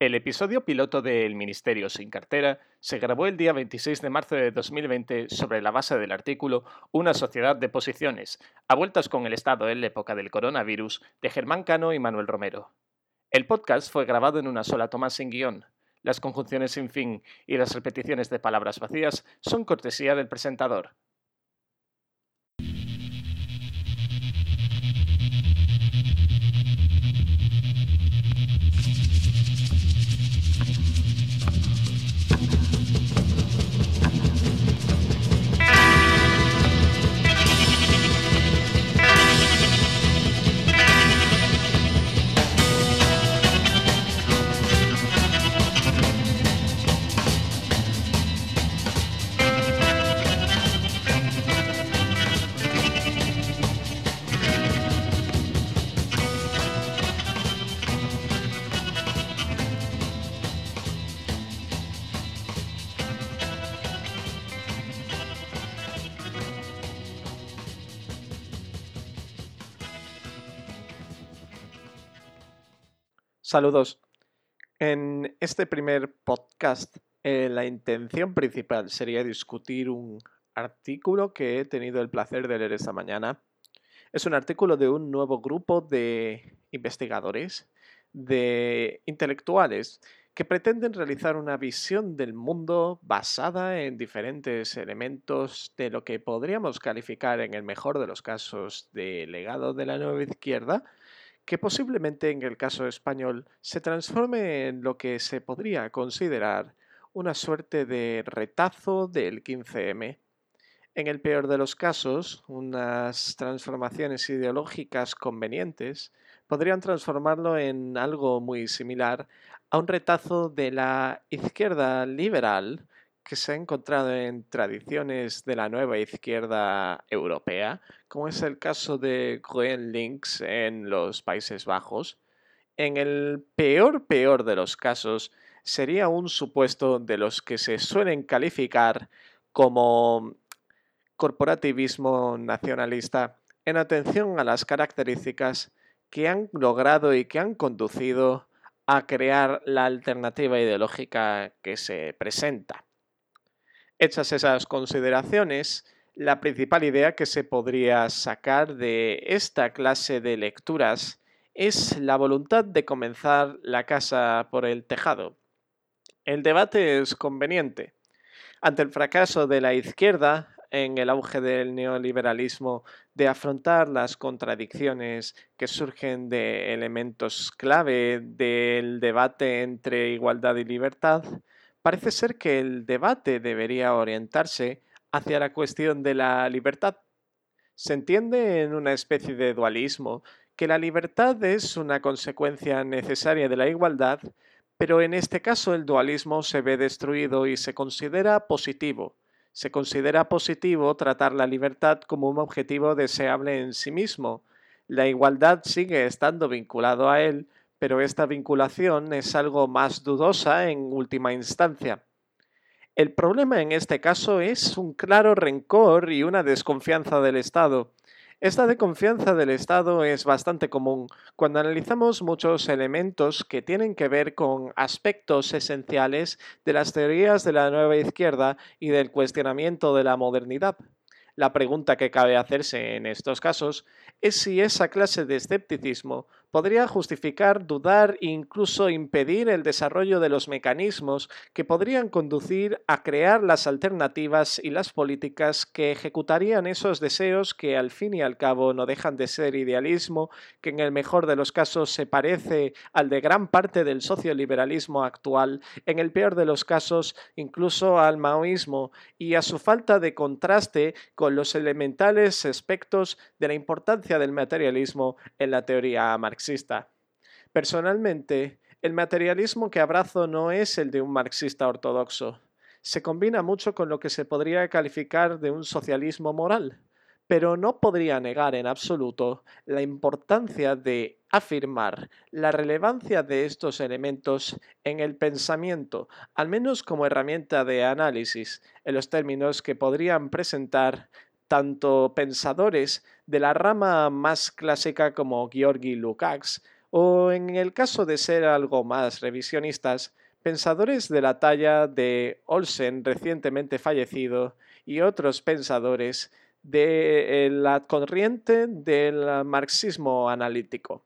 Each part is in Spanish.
El episodio piloto de El Ministerio sin cartera se grabó el día 26 de marzo de 2020 sobre la base del artículo Una sociedad de posiciones, a vueltas con el Estado en la época del coronavirus, de Germán Cano y Manuel Romero. El podcast fue grabado en una sola toma sin guion. Las conjunciones sin fin y las repeticiones de palabras vacías son cortesía del presentador. Saludos. En este primer podcast, eh, la intención principal sería discutir un artículo que he tenido el placer de leer esta mañana. Es un artículo de un nuevo grupo de investigadores, de intelectuales, que pretenden realizar una visión del mundo basada en diferentes elementos de lo que podríamos calificar en el mejor de los casos de legado de la nueva izquierda, que posiblemente en el caso español se transforme en lo que se podría considerar una suerte de retazo del 15M. En el peor de los casos, unas transformaciones ideológicas convenientes podrían transformarlo en algo muy similar a un retazo de la izquierda liberal que se ha encontrado en tradiciones de la nueva izquierda europea, como es el caso de GroenLinks en los Países Bajos, en el peor peor de los casos sería un supuesto de los que se suelen calificar como corporativismo nacionalista en atención a las características que han logrado y que han conducido a crear la alternativa ideológica que se presenta. Hechas esas consideraciones, la principal idea que se podría sacar de esta clase de lecturas es la voluntad de comenzar la casa por el tejado. El debate es conveniente. Ante el fracaso de la izquierda en el auge del neoliberalismo de afrontar las contradicciones que surgen de elementos clave del debate entre igualdad y libertad, parece ser que el debate debería orientarse hacia la cuestión de la libertad. Se entiende en una especie de dualismo que la libertad es una consecuencia necesaria de la igualdad, pero en este caso el dualismo se ve destruido y se considera positivo. Se considera positivo tratar la libertad como un objetivo deseable en sí mismo. La igualdad sigue estando vinculado a él, pero esta vinculación es algo más dudosa en última instancia. El problema en este caso es un claro rencor y una desconfianza del Estado. Esta desconfianza del Estado es bastante común cuando analizamos muchos elementos que tienen que ver con aspectos esenciales de las teorías de la nueva izquierda y del cuestionamiento de la modernidad. La pregunta que cabe hacerse en estos casos es si esa clase de escepticismo podría justificar, dudar e incluso impedir el desarrollo de los mecanismos que podrían conducir a crear las alternativas y las políticas que ejecutarían esos deseos que al fin y al cabo no dejan de ser idealismo, que en el mejor de los casos se parece al de gran parte del socioliberalismo actual, en el peor de los casos incluso al maoísmo y a su falta de contraste con los elementales aspectos de la importancia del materialismo en la teoría marxista. Personalmente, el materialismo que abrazo no es el de un marxista ortodoxo. Se combina mucho con lo que se podría calificar de un socialismo moral, pero no podría negar en absoluto la importancia de afirmar la relevancia de estos elementos en el pensamiento, al menos como herramienta de análisis, en los términos que podrían presentar tanto pensadores de la rama más clásica como Georgi Lukács O en el caso de ser algo más revisionistas, pensadores de la talla de Olsen, recientemente fallecido, y otros pensadores de eh, la corriente del marxismo analítico.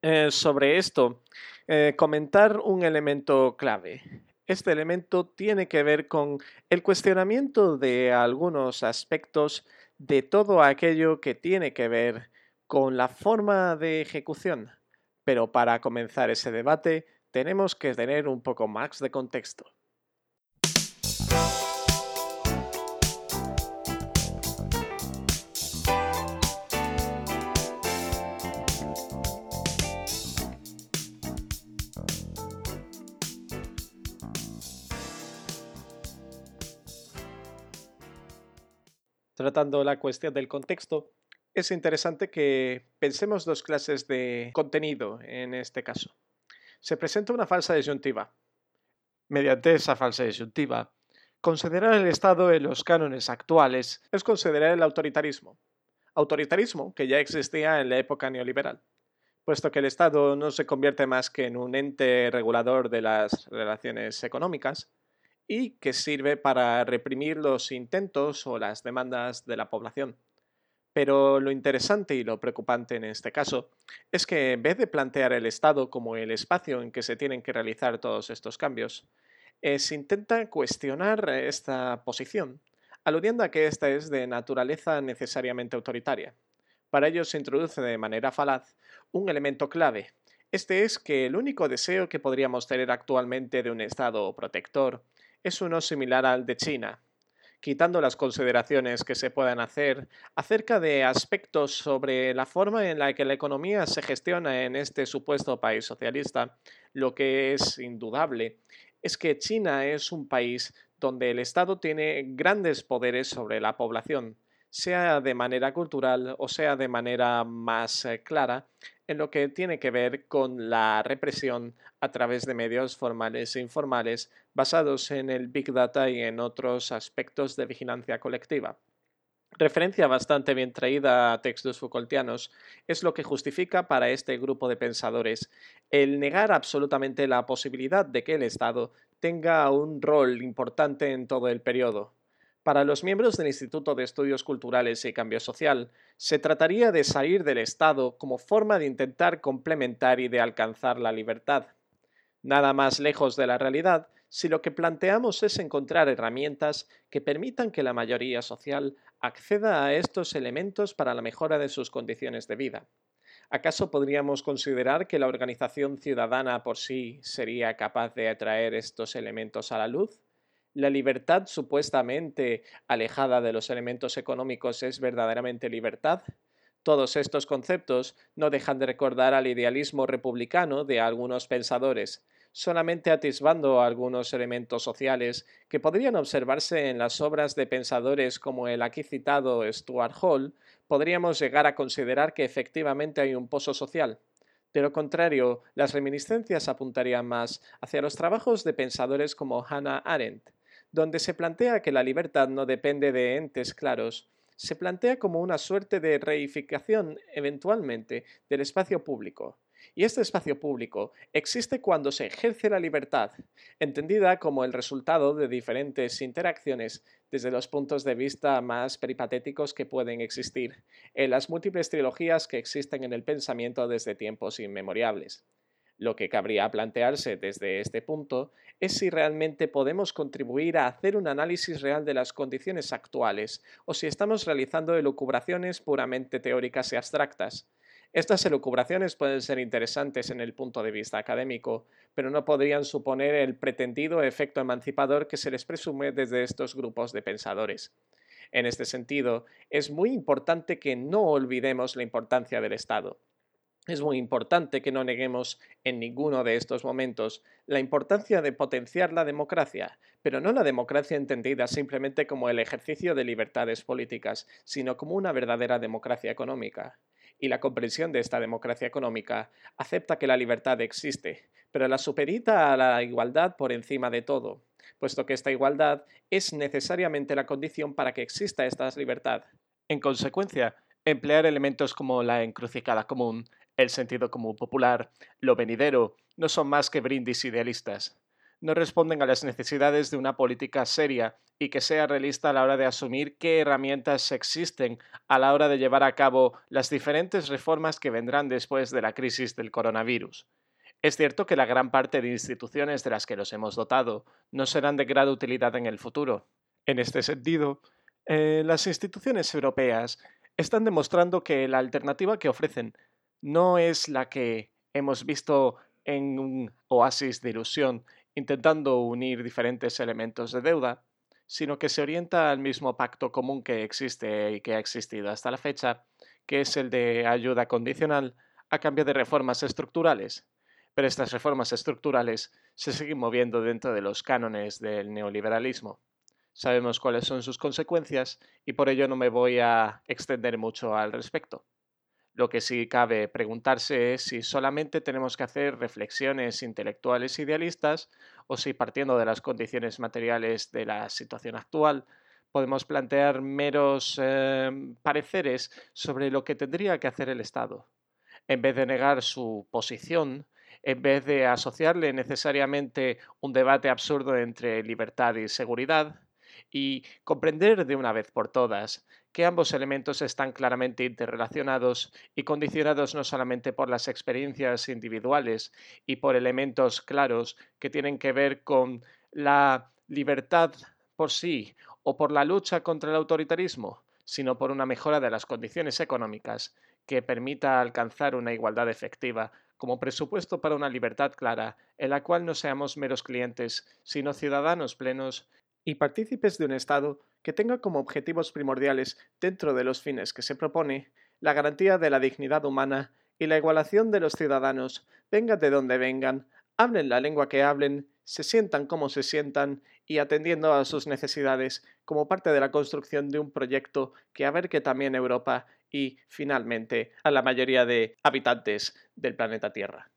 Eh, sobre esto, eh, comentar un elemento clave. Este elemento tiene que ver con el cuestionamiento de algunos aspectos de todo aquello que tiene que ver con la forma de ejecución. Pero para comenzar ese debate tenemos que tener un poco más de contexto. Tratando la cuestión del contexto, es interesante que pensemos dos clases de contenido en este caso. Se presenta una falsa disyuntiva. Mediante esa falsa disyuntiva, considerar el Estado en los cánones actuales es considerar el autoritarismo. Autoritarismo que ya existía en la época neoliberal, puesto que el Estado no se convierte más que en un ente regulador de las relaciones económicas, y que sirve para reprimir los intentos o las demandas de la población. Pero lo interesante y lo preocupante en este caso es que en vez de plantear el Estado como el espacio en que se tienen que realizar todos estos cambios, se intenta cuestionar esta posición, aludiendo a que esta es de naturaleza necesariamente autoritaria. Para ello se introduce de manera falaz un elemento clave. Este es que el único deseo que podríamos tener actualmente de un Estado protector es uno similar al de China, quitando las consideraciones que se puedan hacer acerca de aspectos sobre la forma en la que la economía se gestiona en este supuesto país socialista, lo que es indudable es que China es un país donde el Estado tiene grandes poderes sobre la población, sea de manera cultural o sea de manera más eh, clara, en lo que tiene que ver con la represión a través de medios formales e informales basados en el Big Data y en otros aspectos de vigilancia colectiva. Referencia bastante bien traída a textos Foucaultianos es lo que justifica para este grupo de pensadores el negar absolutamente la posibilidad de que el Estado tenga un rol importante en todo el periodo. Para los miembros del Instituto de Estudios Culturales y Cambio Social, se trataría de salir del Estado como forma de intentar complementar y de alcanzar la libertad. Nada más lejos de la realidad si lo que planteamos es encontrar herramientas que permitan que la mayoría social acceda a estos elementos para la mejora de sus condiciones de vida. ¿Acaso podríamos considerar que la organización ciudadana por sí sería capaz de atraer estos elementos a la luz? La libertad supuestamente alejada de los elementos económicos es verdaderamente libertad? Todos estos conceptos no dejan de recordar al idealismo republicano de algunos pensadores, solamente atisbando algunos elementos sociales que podrían observarse en las obras de pensadores como el aquí citado Stuart Hall, podríamos llegar a considerar que efectivamente hay un pozo social. De lo contrario, las reminiscencias apuntarían más hacia los trabajos de pensadores como Hannah Arendt, donde se plantea que la libertad no depende de entes claros, se plantea como una suerte de reificación eventualmente del espacio público. Y este espacio público existe cuando se ejerce la libertad, entendida como el resultado de diferentes interacciones desde los puntos de vista más peripatéticos que pueden existir, en las múltiples trilogías que existen en el pensamiento desde tiempos inmemoriales. Lo que cabría plantearse desde este punto es si realmente podemos contribuir a hacer un análisis real de las condiciones actuales o si estamos realizando elucubraciones puramente teóricas y abstractas. Estas elucubraciones pueden ser interesantes en el punto de vista académico, pero no podrían suponer el pretendido efecto emancipador que se les presume desde estos grupos de pensadores. En este sentido, es muy importante que no olvidemos la importancia del Estado. Es muy importante que no neguemos en ninguno de estos momentos la importancia de potenciar la democracia, pero no la democracia entendida simplemente como el ejercicio de libertades políticas, sino como una verdadera democracia económica. Y la comprensión de esta democracia económica acepta que la libertad existe, pero la supedita a la igualdad por encima de todo, puesto que esta igualdad es necesariamente la condición para que exista esta libertad. En consecuencia, emplear elementos como la encrucijada común El sentido común popular, lo venidero, no son más que brindis idealistas. No responden a las necesidades de una política seria y que sea realista a la hora de asumir qué herramientas existen a la hora de llevar a cabo las diferentes reformas que vendrán después de la crisis del coronavirus. Es cierto que la gran parte de instituciones de las que nos hemos dotado no serán de gran utilidad en el futuro. En este sentido, eh, las instituciones europeas están demostrando que la alternativa que ofrecen no es la que hemos visto en un oasis de ilusión intentando unir diferentes elementos de deuda, sino que se orienta al mismo pacto común que existe y que ha existido hasta la fecha, que es el de ayuda condicional a cambio de reformas estructurales. Pero estas reformas estructurales se siguen moviendo dentro de los cánones del neoliberalismo. Sabemos cuáles son sus consecuencias y por ello no me voy a extender mucho al respecto. Lo que sí cabe preguntarse es si solamente tenemos que hacer reflexiones intelectuales idealistas o si partiendo de las condiciones materiales de la situación actual podemos plantear meros em, pareceres sobre lo que tendría que hacer el Estado. En vez de negar su posición, en vez de asociarle necesariamente un debate absurdo entre libertad y seguridad, y comprender de una vez por todas que ambos elementos están claramente interrelacionados y condicionados no solamente por las experiencias individuales y por elementos claros que tienen que ver con la libertad por sí o por la lucha contra el autoritarismo, sino por una mejora de las condiciones económicas que permita alcanzar una igualdad efectiva como presupuesto para una libertad clara en la cual no seamos meros clientes, sino ciudadanos plenos y partícipes de un Estado que tenga como objetivos primordiales, dentro de los fines que se propone, la garantía de la dignidad humana y la igualación de los ciudadanos, vengan de donde vengan, hablen la lengua que hablen, se sientan como se sientan y atendiendo a sus necesidades como parte de la construcción de un proyecto que abarque también Europa y, finalmente, a la mayoría de habitantes del planeta Tierra.